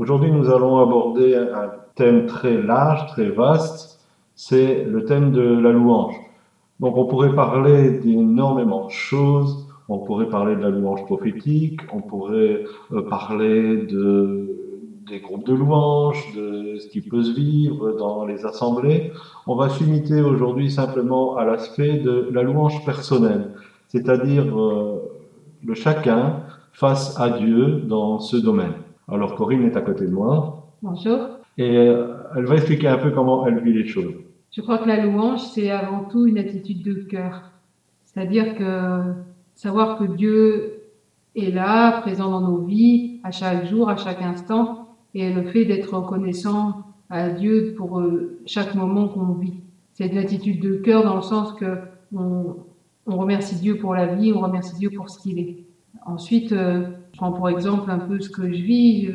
Aujourd'hui, nous allons aborder un thème très large, très vaste. C'est le thème de la louange. Donc, on pourrait parler d'énormément de choses. On pourrait parler de la louange prophétique. On pourrait euh, parler de, des groupes de louanges, de ce qui peut se vivre dans les assemblées. On va s'imiter aujourd'hui simplement à l'aspect de la louange personnelle, c'est-à-dire euh, le chacun face à Dieu dans ce domaine. Alors Corinne est à côté de moi. Bonjour. Et euh, elle va expliquer un peu comment elle vit les choses. Je crois que la louange, c'est avant tout une attitude de cœur. C'est-à-dire que savoir que Dieu est là, présent dans nos vies, à chaque jour, à chaque instant, et le fait d'être reconnaissant à Dieu pour euh, chaque moment qu'on vit. C'est une attitude de cœur dans le sens que on, on remercie Dieu pour la vie, on remercie Dieu pour ce qu'il est. Ensuite, euh, prends pour exemple un peu ce que je vis.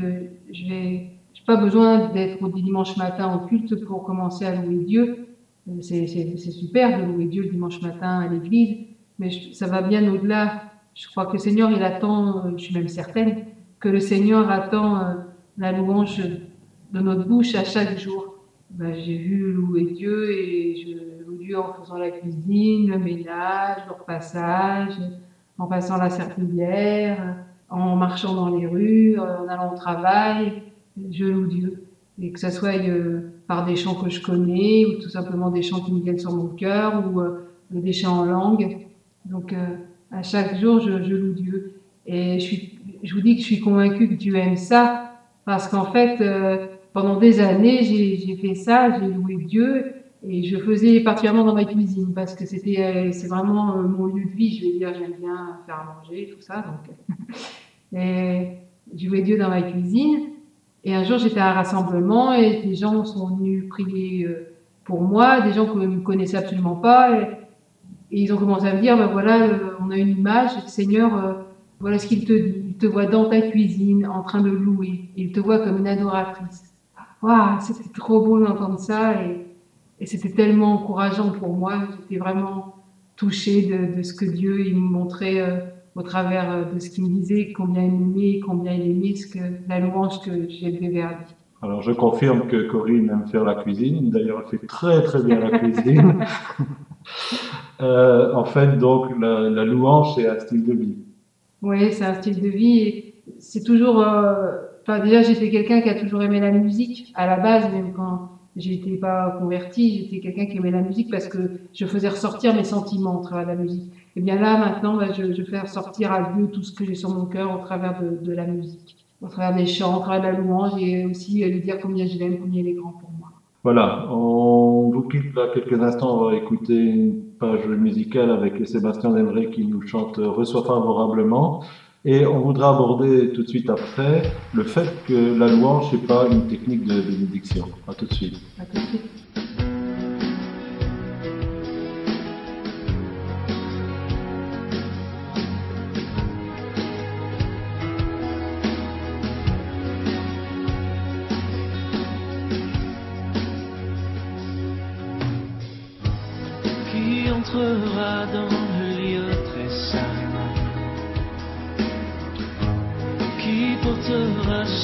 Je n'ai pas besoin d'être au dimanche matin en culte pour commencer à louer Dieu. Euh, c'est super de louer Dieu le dimanche matin à l'église, mais ça va bien au-delà. Je crois que le Seigneur, il attend, euh, je suis même certaine, que le Seigneur attend la louange de notre bouche à chaque jour. Ben, J'ai vu louer Dieu et je Dieu en faisant la cuisine, le ménage, le repassage, en passant la serpillière, en marchant dans les rues, en allant au travail, je loue Dieu. Et que ce soit euh, par des chants que je connais, ou tout simplement des chants qui me viennent sur mon cœur, ou euh, des chants en langue. Donc euh, à chaque jour, je, loue Dieu. Et je, suis, je vous dis que je suis convaincue que Dieu aime ça, parce qu'en fait, pendant des années, j'ai fait ça, j'ai loué Dieu, et je faisais particulièrement dans ma cuisine parce que c'était, euh, c'est vraiment euh, mon lieu de vie. Je vais dire, j'aime bien faire à manger, tout ça. Donc, et je jouais Dieu dans ma cuisine. Et un jour, j'étais à un rassemblement et des gens sont venus prier euh, pour moi, des gens que je ne connaissais absolument pas. Et, ils ont commencé à me dire, ben voilà, on a une image, Seigneur, voilà ce qu'il te te voit dans ta cuisine en train de louer. Il te voit comme une adoratrice. Waouh, c'était trop beau d'entendre ça. Et c'était tellement encourageant pour moi. J'étais vraiment touchée de, ce que Dieu il me montrait euh, au travers euh, de ce qu'il me disait, combien il m'aimait, combien il aimait ce que, la louange que j'élevais vers lui. Alors je confirme que Corinne aime faire la cuisine. D'ailleurs, elle fait très très bien la cuisine. euh, en fait, donc la, la louange, c'est un style de vie. Oui, c'est un style de vie. C'est toujours. Enfin, déjà, j'étais quelqu'un qui a toujours aimé la musique à la base, même quand J'étais pas convertie, j'étais quelqu'un qui aimait la musique parce que je faisais ressortir mes sentiments au travers de la musique. Et bien là, maintenant, bah, je, je, fais ressortir à Dieu tout ce que j'ai sur mon cœur au travers de, la musique, au travers des chants, au travers de la louange et aussi euh, lui dire combien je l'aime, combien il est grand pour moi. Voilà, on vous quitte là quelques instants, on va écouter une page musicale avec Sébastien Demré qui nous chante Reçoit favorablement. Et on voudra aborder tout de suite après le fait que la louange n'est pas une technique de bénédiction. À tout de suite. À tout de suite. Qui entrera dans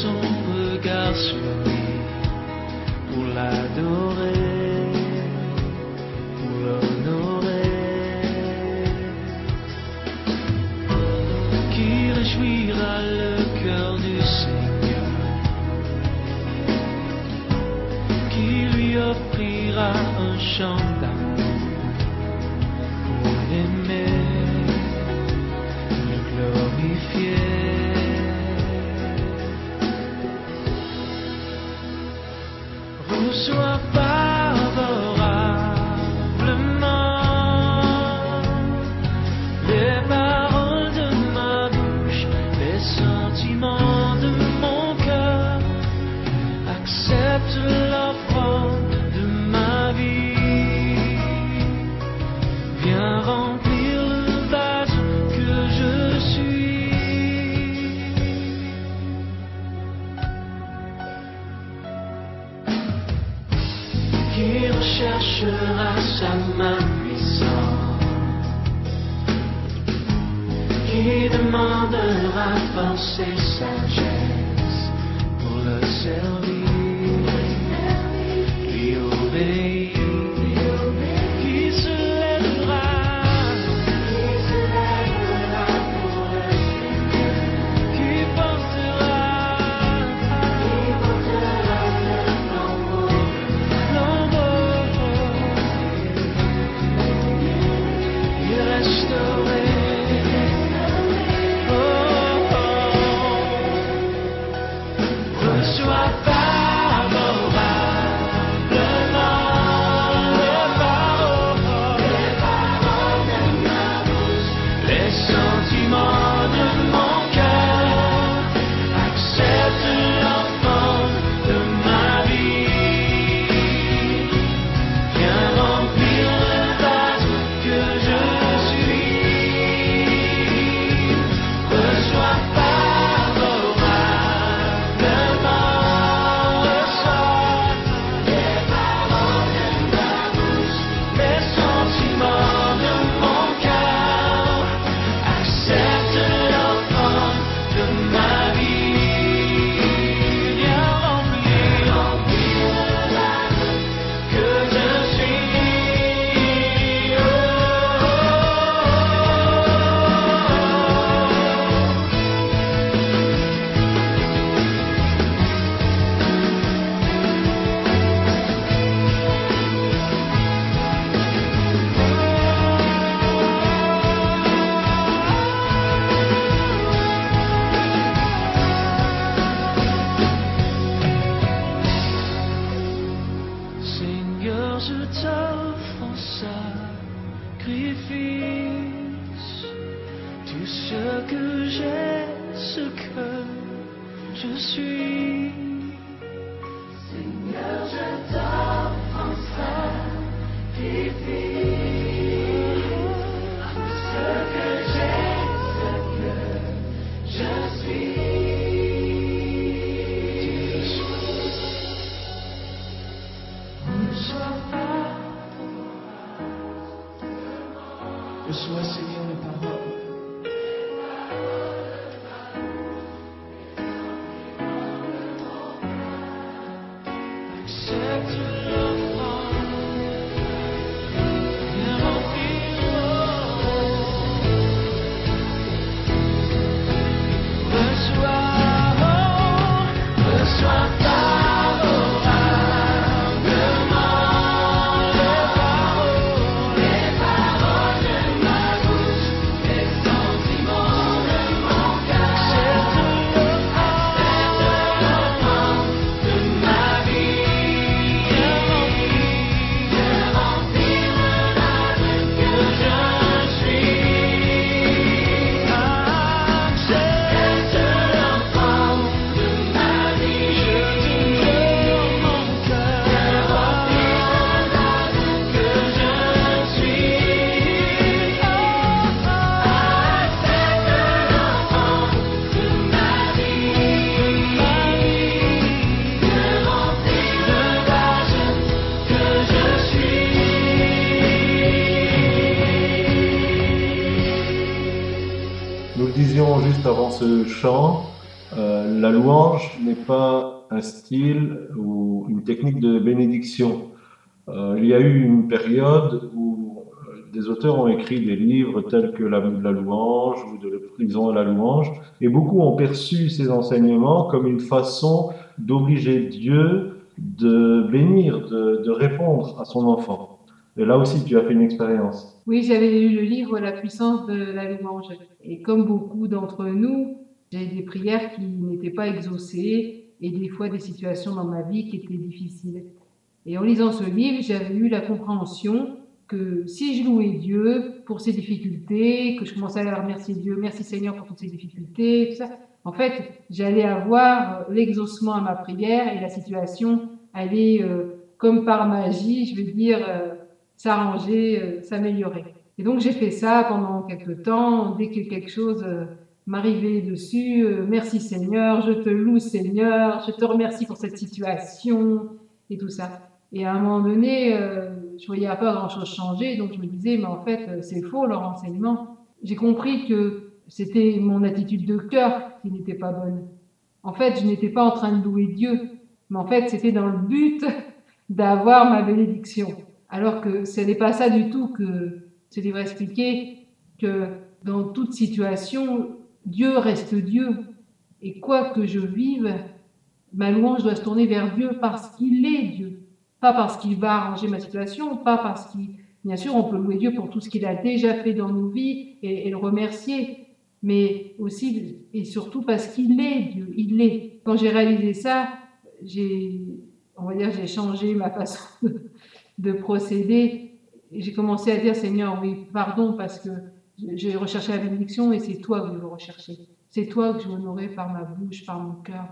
son regard sur recherchera sa main puissante? Qui demandera et sagesse? Sacrifice tout ce que j'ai, ce que je suis. Seigneur, je t'offre chant, euh, la louange n'est pas un style ou une technique de bénédiction. Euh, il y a eu une période où euh, des auteurs ont écrit des livres tels que La, louange ou De la prison à la louange, et beaucoup ont perçu ces enseignements comme une façon d'obliger Dieu de bénir, de, de répondre à son enfant. Et là aussi, tu as fait une expérience. Oui, j'avais lu le livre La puissance de la louange. Et comme beaucoup d'entre nous, j'ai des prières qui n'étaient pas exaucées et des fois des situations dans ma vie qui étaient difficiles. Et en lisant ce livre, j'avais eu la compréhension que si je louais Dieu pour ses difficultés, que je commençais à remercier Dieu, merci Seigneur pour toutes ces difficultés, tout ça, en fait, j'allais avoir l'exaucement à ma prière et la situation allait, euh, comme par magie, je veux dire, euh, s'arranger, euh, s'améliorer. Et donc j'ai fait ça pendant quelques temps, dès que quelque chose m'arrivait dessus, euh, merci Seigneur, je te loue Seigneur, je te remercie pour cette situation et tout ça. Et à un moment donné, euh, je voyais pas grand-chose changer, donc je me disais, mais en fait, euh, c'est faux leur enseignement. J'ai compris que c'était mon attitude de cœur qui n'était pas bonne. En fait, je n'étais pas en train de louer Dieu, mais en fait, c'était dans le but d'avoir ma bénédiction. Alors que ce n'est pas ça du tout que ce livre expliquait, que dans toute situation, Dieu reste Dieu. Et quoi que je vive, ma louange doit se tourner vers Dieu parce qu'il est Dieu. Pas parce qu'il va arranger ma situation, pas parce qu'il... Bien sûr, on peut louer Dieu pour tout ce qu'il a déjà fait dans nos vies et, le remercier, mais aussi et surtout parce qu'il est Dieu, il est. Quand j'ai réalisé ça, j'ai, on va dire, j'ai changé ma façon de, de procéder. J'ai commencé à dire, Seigneur, oui, pardon, parce que j'ai recherché la bénédiction et c'est toi que je veux rechercher. C'est toi que je veux honorer par ma bouche, par mon cœur.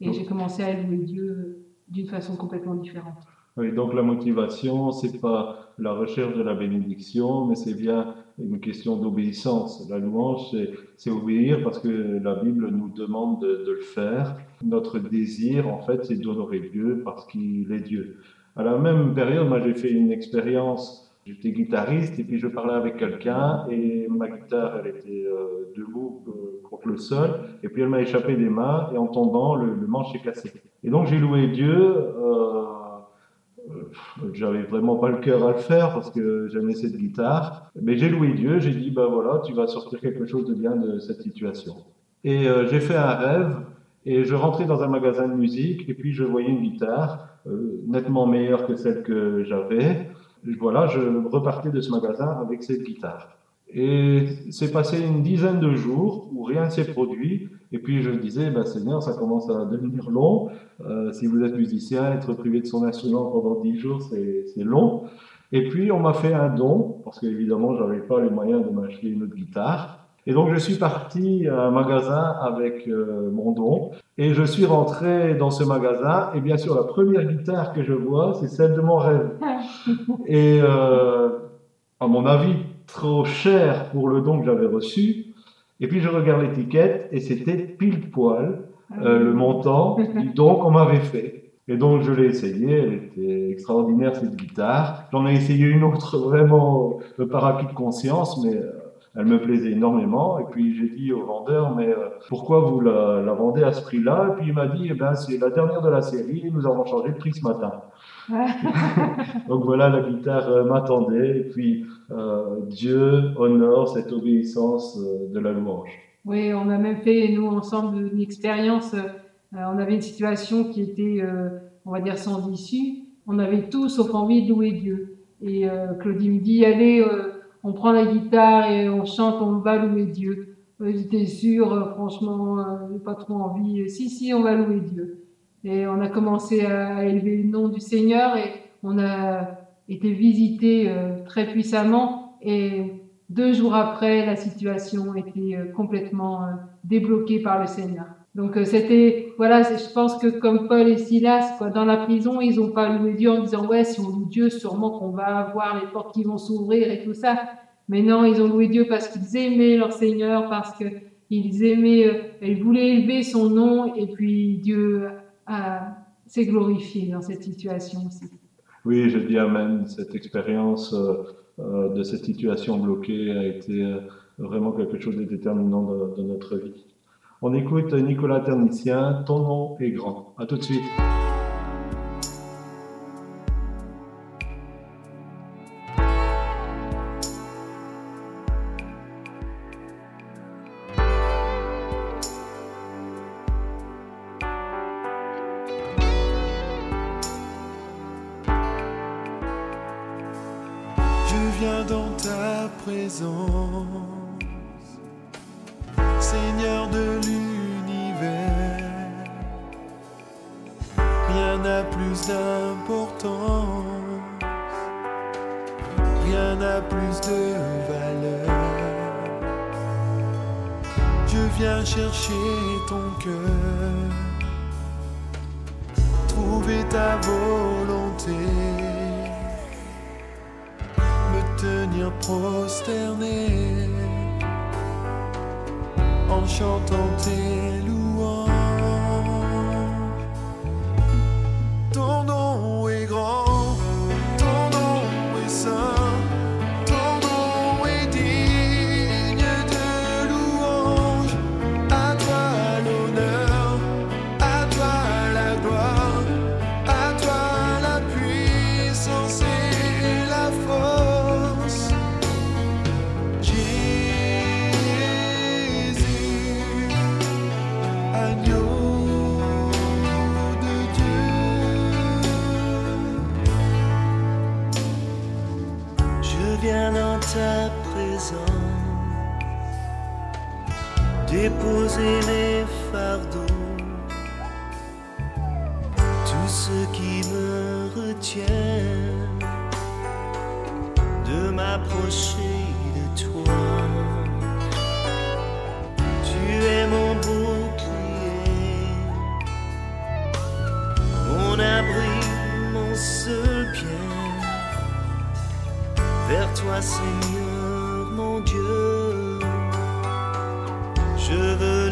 Et j'ai commencé à louer Dieu d'une façon complètement différente. Oui, donc la motivation, c'est pas la recherche de la bénédiction, mais c'est bien une question d'obéissance. La louange, c'est, c'est obéir parce que la Bible nous demande de, de le faire. Notre désir, en fait, c'est d'honorer Dieu parce qu'il est Dieu. À la même période, moi, j'ai fait une expérience. J'étais guitariste et puis je parlais avec quelqu'un et ma guitare, elle était euh, debout euh, contre le sol et puis elle m'a échappé des mains et en tombant, le, manche s'est cassé. Et donc j'ai loué Dieu. euh, j'avais vraiment pas le cœur à le faire parce que j'aimais cette guitare. Mais j'ai loué Dieu, j'ai dit, ben voilà, tu vas sortir quelque chose de bien de cette situation. Et j'ai fait un rêve et je rentrais dans un magasin de musique et puis je voyais une guitare nettement meilleure que celle que j'avais. Voilà, je repartais de ce magasin avec cette guitare. Et c'est passé une dizaine de jours où rien ne s'est produit. Et puis je disais, ben Seigneur, ça commence à devenir long. Euh, si vous êtes musicien, être privé de son instrument pendant dix jours, c'est long. Et puis on m'a fait un don, parce qu'évidemment, j'avais pas les moyens de m'acheter une autre guitare. Et donc je suis parti à un magasin avec euh, mon don. Et je suis rentré dans ce magasin. Et bien sûr, la première guitare que je vois, c'est celle de mon rêve. Et euh, à mon avis, trop cher pour le don que j'avais reçu. Et puis je regarde l'étiquette et c'était pile poil euh, le montant du don qu'on m'avait fait. Et donc je l'ai essayé, elle était extraordinaire cette guitare. J'en ai essayé une autre vraiment euh, par acquis de conscience, mais euh, elle me plaisait énormément. Et puis j'ai dit au vendeur, mais euh, pourquoi vous la, la vendez à ce prix-là? Et puis il m'a dit, eh ben c'est la dernière de la série, nous avons changé le prix ce matin. Donc voilà, la guitare euh, m'attendait. Et puis euh, Dieu honore cette obéissance de la louange. Oui, on a même fait, nous, ensemble, une expérience. on avait une situation qui était, on va dire, sans issue. On avait tout sauf envie de louer Dieu. Et Claudie me dit, allez, on prend la guitare et on chante, on va louer Dieu. Euh, J'étais sûre, euh, franchement, euh, j'ai pas trop envie. Si, si, on va louer Dieu. Et on a commencé à, élever le nom du Seigneur et on a été visité très puissamment. Et deux jours après, la situation était complètement débloquée par le Seigneur. Donc euh, c'était, voilà, je pense que comme Paul et Silas, quoi, dans la prison, ils n'ont pas loué Dieu en disant ouais, si on loue Dieu, sûrement qu'on va avoir les portes qui vont s'ouvrir et tout ça. Mais non, ils ont loué Dieu parce qu'ils aimaient leur Seigneur, parce que ils aimaient, euh, ils voulaient élever son nom et puis Dieu s'est glorifié dans cette situation aussi. Oui, je dis Amen. Cette expérience euh, de cette situation bloquée a été vraiment quelque chose de déterminant de, de notre vie. On écoute Nicolas Ternicien, Ton nom est grand. À tout de suite. chante en vers toi Seigneur mon Dieu. Je veux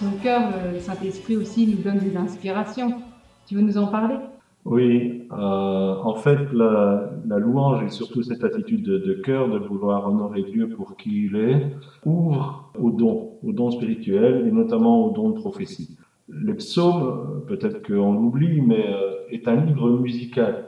son cœur, euh, le Saint-Esprit aussi nous donne des inspirations. Tu veux nous en parler? Oui, euh, en fait, la, louange et surtout cette attitude de, cœur de vouloir honorer Dieu pour qui il est ouvre aux dons, aux dons spirituels et notamment aux dons de prophétie. Les psaumes, peut-être qu'on l'oublie, mais euh, est un livre musical.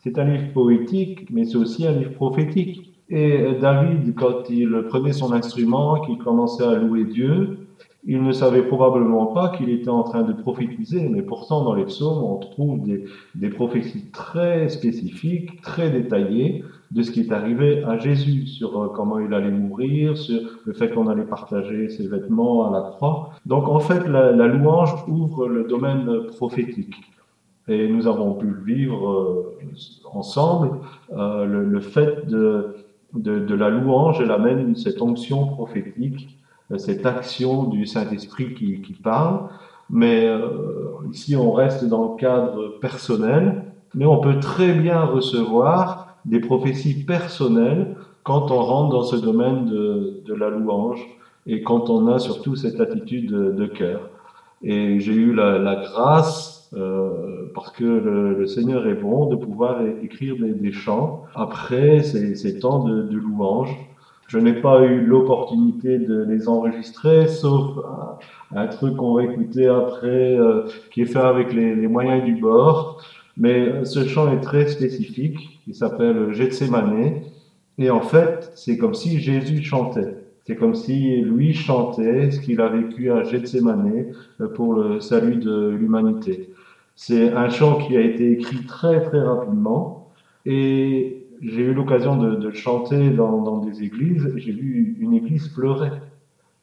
C'est un livre poétique, mais c'est aussi un livre prophétique. Et David, quand il prenait son instrument, qu'il commençait à louer Dieu, il ne savait probablement pas qu'il était en train de prophétiser, mais pourtant dans les psaumes, on trouve des, prophéties très spécifiques, très détaillées de ce qui est arrivé à Jésus, sur euh, comment il allait mourir, sur le fait qu'on allait partager ses vêtements à la croix. Donc en fait, la, louange ouvre le domaine prophétique. Et nous avons pu vivre euh, ensemble, euh, le, fait de, de, la louange, elle amène cette onction prophétique, cette action du Saint-Esprit qui, qui parle. Mais euh, ici, on reste dans le cadre personnel, mais on peut très bien recevoir des prophéties personnelles quand on rentre dans ce domaine de, de la louange et quand on a surtout cette attitude de, de cœur. Et j'ai eu la, la grâce, euh, parce que le, le Seigneur est bon, de pouvoir écrire des, des chants après ces, ces temps de, de louange. Je n'ai pas eu l'opportunité de les enregistrer, sauf un, truc qu'on va écouter après, euh, qui est fait avec les, les moyens du bord. Mais euh, ce chant est très spécifique. Il s'appelle Gethsemane. Et en fait, c'est comme si Jésus chantait. C'est comme si lui chantait ce qu'il a vécu à Gethsemane euh, pour le salut de l'humanité. C'est un chant qui a été écrit très très rapidement et j'ai eu l'occasion de, chanter dans, des églises. J'ai vu une église pleurer,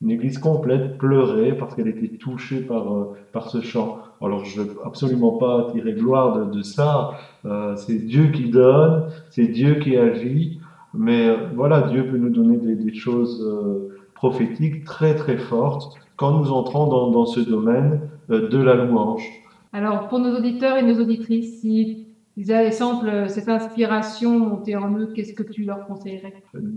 une église complète pleurer parce qu'elle était touchée par, euh, par ce chant. Alors je veux absolument pas tirer gloire de, ça. Euh, c'est Dieu qui donne, c'est Dieu qui agit. Mais euh, voilà, Dieu peut nous donner des, choses prophétiques très très fortes quand nous entrons dans, dans ce domaine de la louange. Alors, pour nos auditeurs et nos auditrices, si ils avaient semble cette inspiration monter en eux, qu'est-ce que tu leur conseillerais?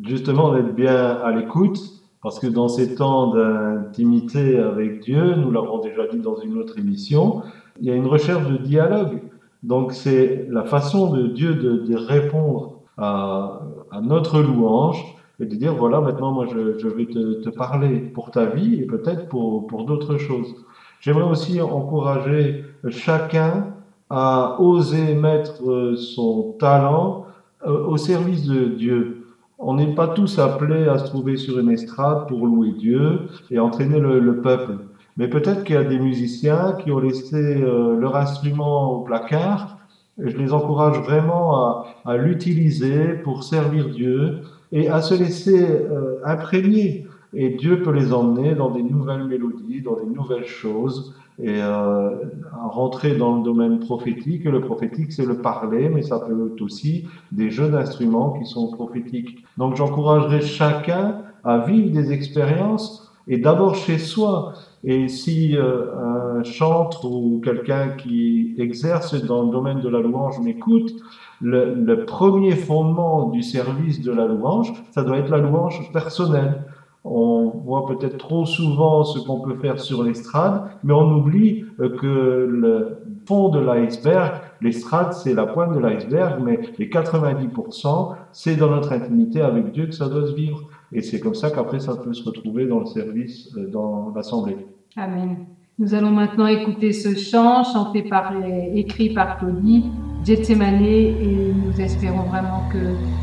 Justement, d'être bien à l'écoute, parce que dans ces temps d'intimité avec Dieu, nous l'avons déjà dit dans une autre émission, il y a une recherche de dialogue. Donc c'est la façon de Dieu de, répondre à, notre louange et de dire, voilà, maintenant moi je, vais te, parler pour ta vie et peut-être pour d'autres choses. J'aimerais aussi encourager chacun à oser mettre euh, son talent euh, au service de Dieu. On n'est pas tous appelés à se trouver sur une estrade pour louer Dieu et entraîner le, le peuple. Mais peut-être qu'il y a des musiciens qui ont laissé euh, leur instrument au placard. Et je les encourage vraiment à, l'utiliser pour servir Dieu et à se laisser imprégner. Et Dieu peut les emmener dans des nouvelles mélodies, dans des nouvelles choses, et euh, rentrer dans le domaine prophétique. Le prophétique, c'est le parler, mais ça peut être aussi des jeux d'instruments qui sont prophétiques. Donc j'encouragerai chacun à vivre des expériences, et d'abord chez soi. Et si euh, un chantre ou quelqu'un qui exerce dans le domaine de la louange m'écoute, le, le premier fondement du service de la louange, ça doit être la louange personnelle. On voit peut-être trop souvent ce qu'on peut faire sur l'estrade, mais on oublie euh, que le fond de l'iceberg, l'estrade, c'est la pointe de l'iceberg, mais les 90%, c'est dans notre intimité avec Dieu que ça doit se vivre. Et c'est comme ça qu'après, ça peut se retrouver dans le service, euh, dans l'assemblée. Amen. Nous allons maintenant écouter ce chant chanté par, écrit par Claudie, Gethsemane, et nous espérons vraiment que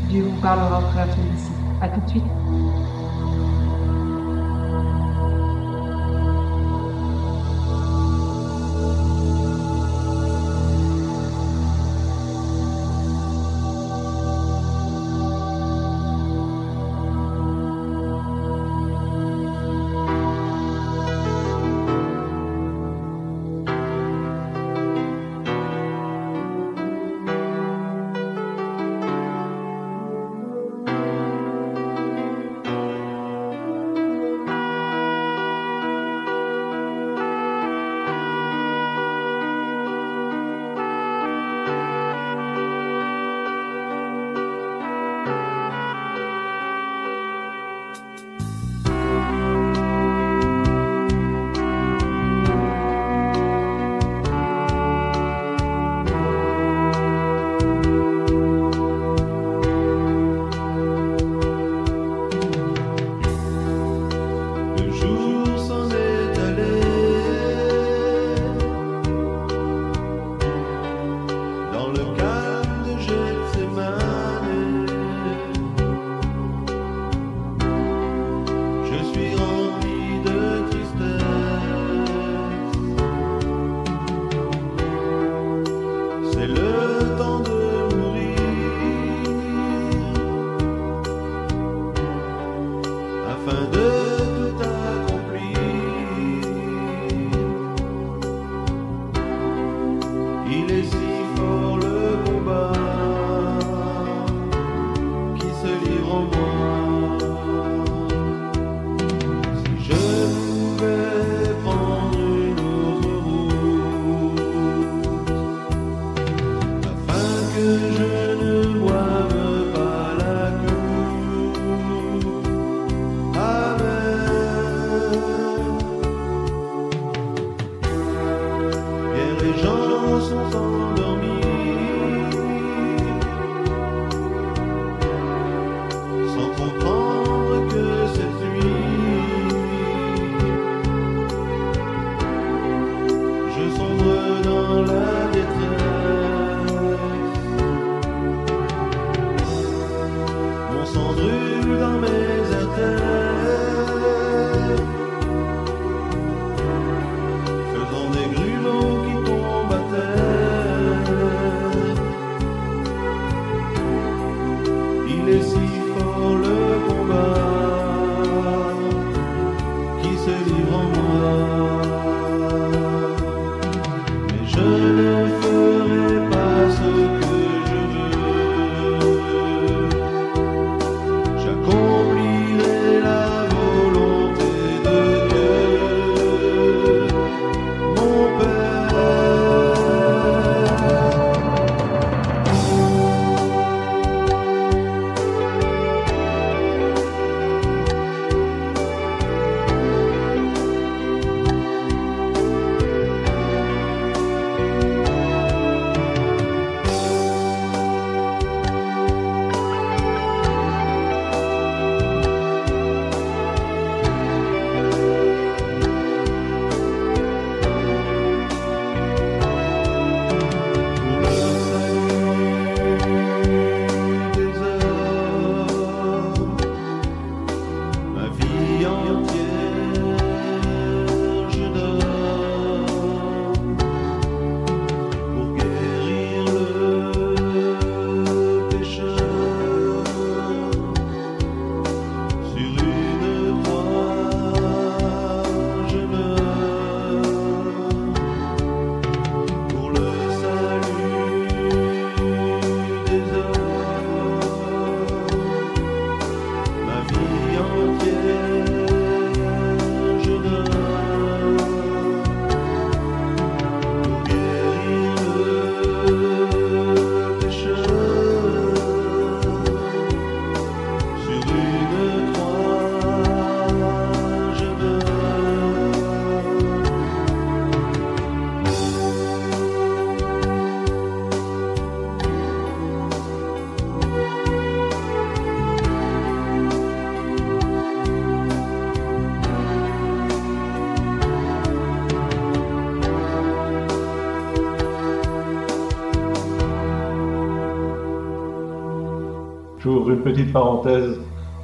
Dieu vous parlera au travers de. À tout de suite.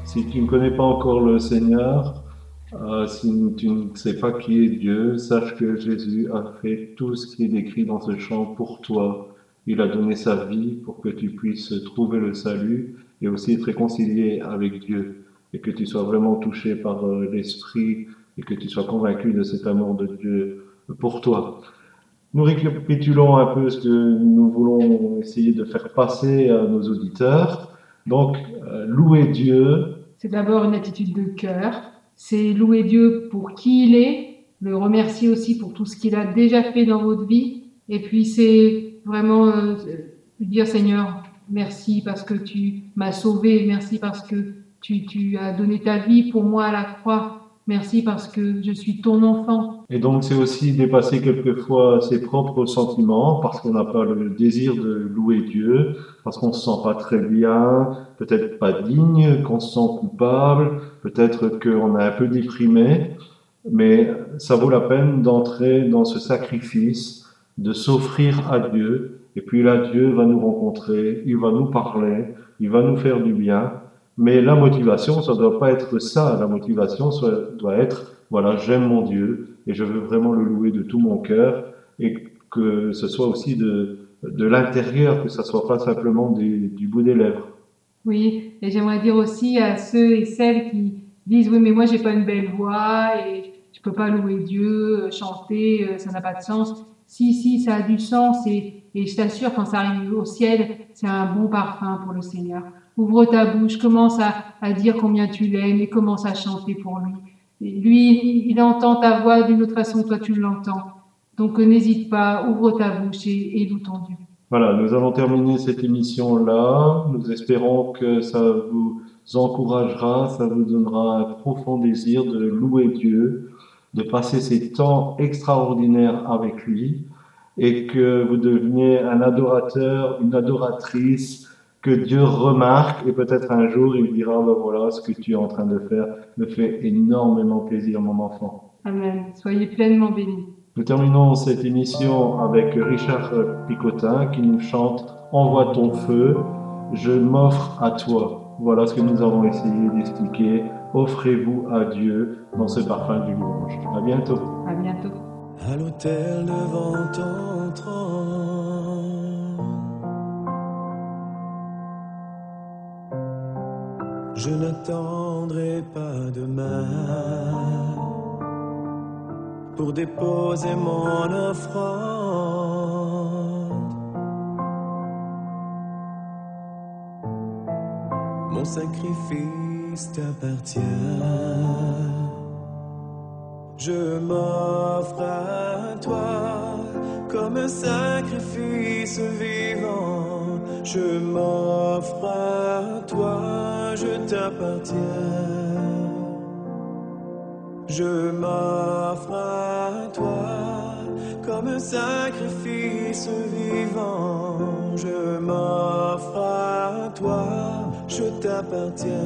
Si tu ne connais pas encore le Seigneur, euh, si tu ne sais pas qui est Dieu, sache que Jésus a fait tout ce qui est décrit dans ce chant pour toi. Il a donné sa vie pour que tu puisses trouver le salut et aussi être réconcilié avec Dieu et que tu sois vraiment touché par euh, l'Esprit et que tu sois convaincu de cet amour de Dieu pour toi. Nous récapitulons un peu ce que nous voulons essayer de faire passer à nos auditeurs. Donc, euh, louer Dieu, C'est d'abord une attitude de cœur. C'est louer Dieu pour qui il est, le remercier aussi pour tout ce qu'il a déjà fait dans votre vie. Et puis c'est vraiment euh, dire Seigneur, merci parce que tu m'as sauvé, merci parce que tu, tu as donné ta vie pour moi à la croix, merci parce que je suis ton enfant. Et donc, c'est aussi dépasser quelquefois ses propres sentiments parce qu'on n'a pas le désir de louer Dieu, parce qu'on se sent pas très bien, peut-être pas digne, qu'on se sent coupable, peut-être qu'on est un peu déprimé. Mais ça vaut la peine d'entrer dans ce sacrifice, de s'offrir à Dieu. Et puis là, Dieu va nous rencontrer, il va nous parler, il va nous faire du bien. Mais la motivation, ça doit pas être ça. La motivation ça doit être, voilà, j'aime mon Dieu et je veux vraiment le louer de tout mon cœur et que ce soit aussi de, l'intérieur, que ça soit pas simplement du, bout des lèvres. Oui, et j'aimerais dire aussi à ceux et celles qui disent oui mais moi j'ai pas une belle voix et je peux pas louer Dieu, euh, chanter, euh, ça n'a pas de sens. Si si, ça a du sens et je t'assure quand ça arrive au ciel, c'est un bon parfum pour le Seigneur. Ouvre ta bouche, commence à, dire combien tu l'aimes et commence à chanter pour lui. Lui, il entend ta voix d'une autre façon toi tu l'entends. Donc euh, n'hésite pas, ouvre ta bouche et, loue ton Dieu. Voilà, nous allons terminer cette émission-là. Nous espérons que ça vous encouragera, ça vous donnera un profond désir de louer Dieu, de passer ces temps extraordinaires avec lui et que vous deveniez un adorateur, une adoratrice que Dieu remarque et peut-être un jour il dira, ben voilà, ce que tu es en train de faire me fait énormément plaisir, mon enfant. Amen. Soyez pleinement bénis. Nous terminons cette émission avec Richard Picotin qui nous chante Envoie ton feu, je m'offre à toi. Voilà ce que nous avons essayé d'expliquer. Offrez-vous à Dieu dans ce parfum du louange. À bientôt. À bientôt. à l'autel devant ton trône. Je n'attendrai pas demain pour déposer mon offrande. Mon sacrifice t'appartient. Je m'offre à toi comme un sacrifice vivant. Je m'offre à toi, je t'appartiens. Je m'offre à toi comme un sacrifice vivant. Je m'offre à toi, je t'appartiens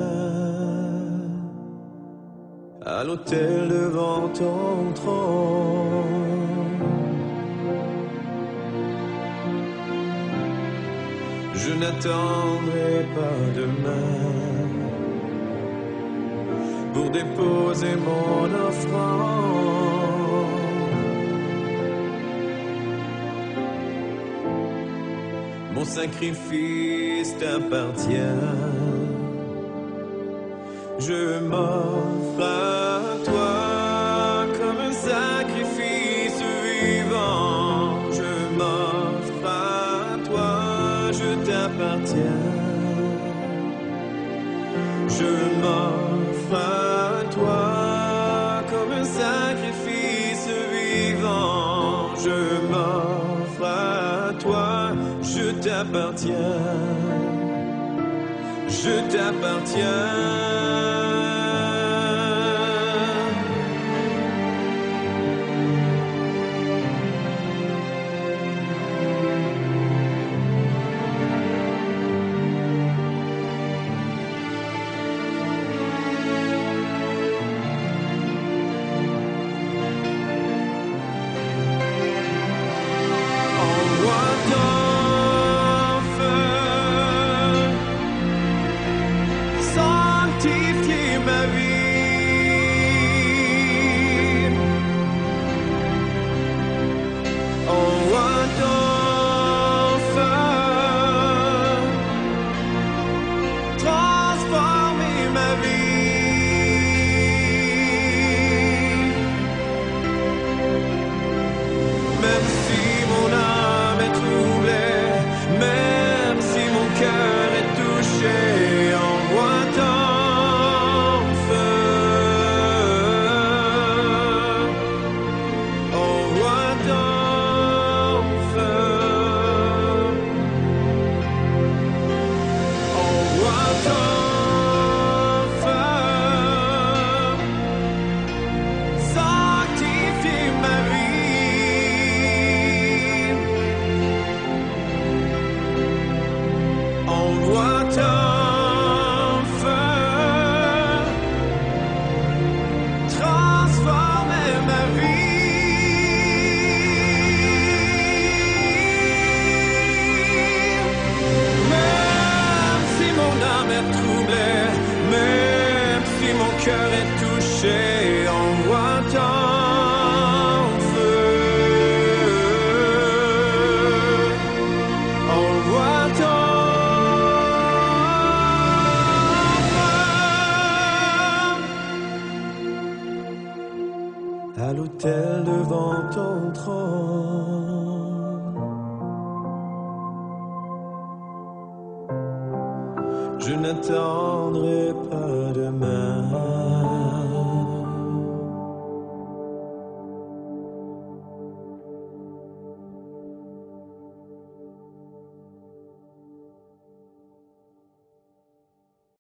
à l'autel devant ton trône. Je n'attendrai pas demain pour déposer mon offrande. Mon sacrifice t'appartient. Je m'offre t'appartiens je t'appartiens.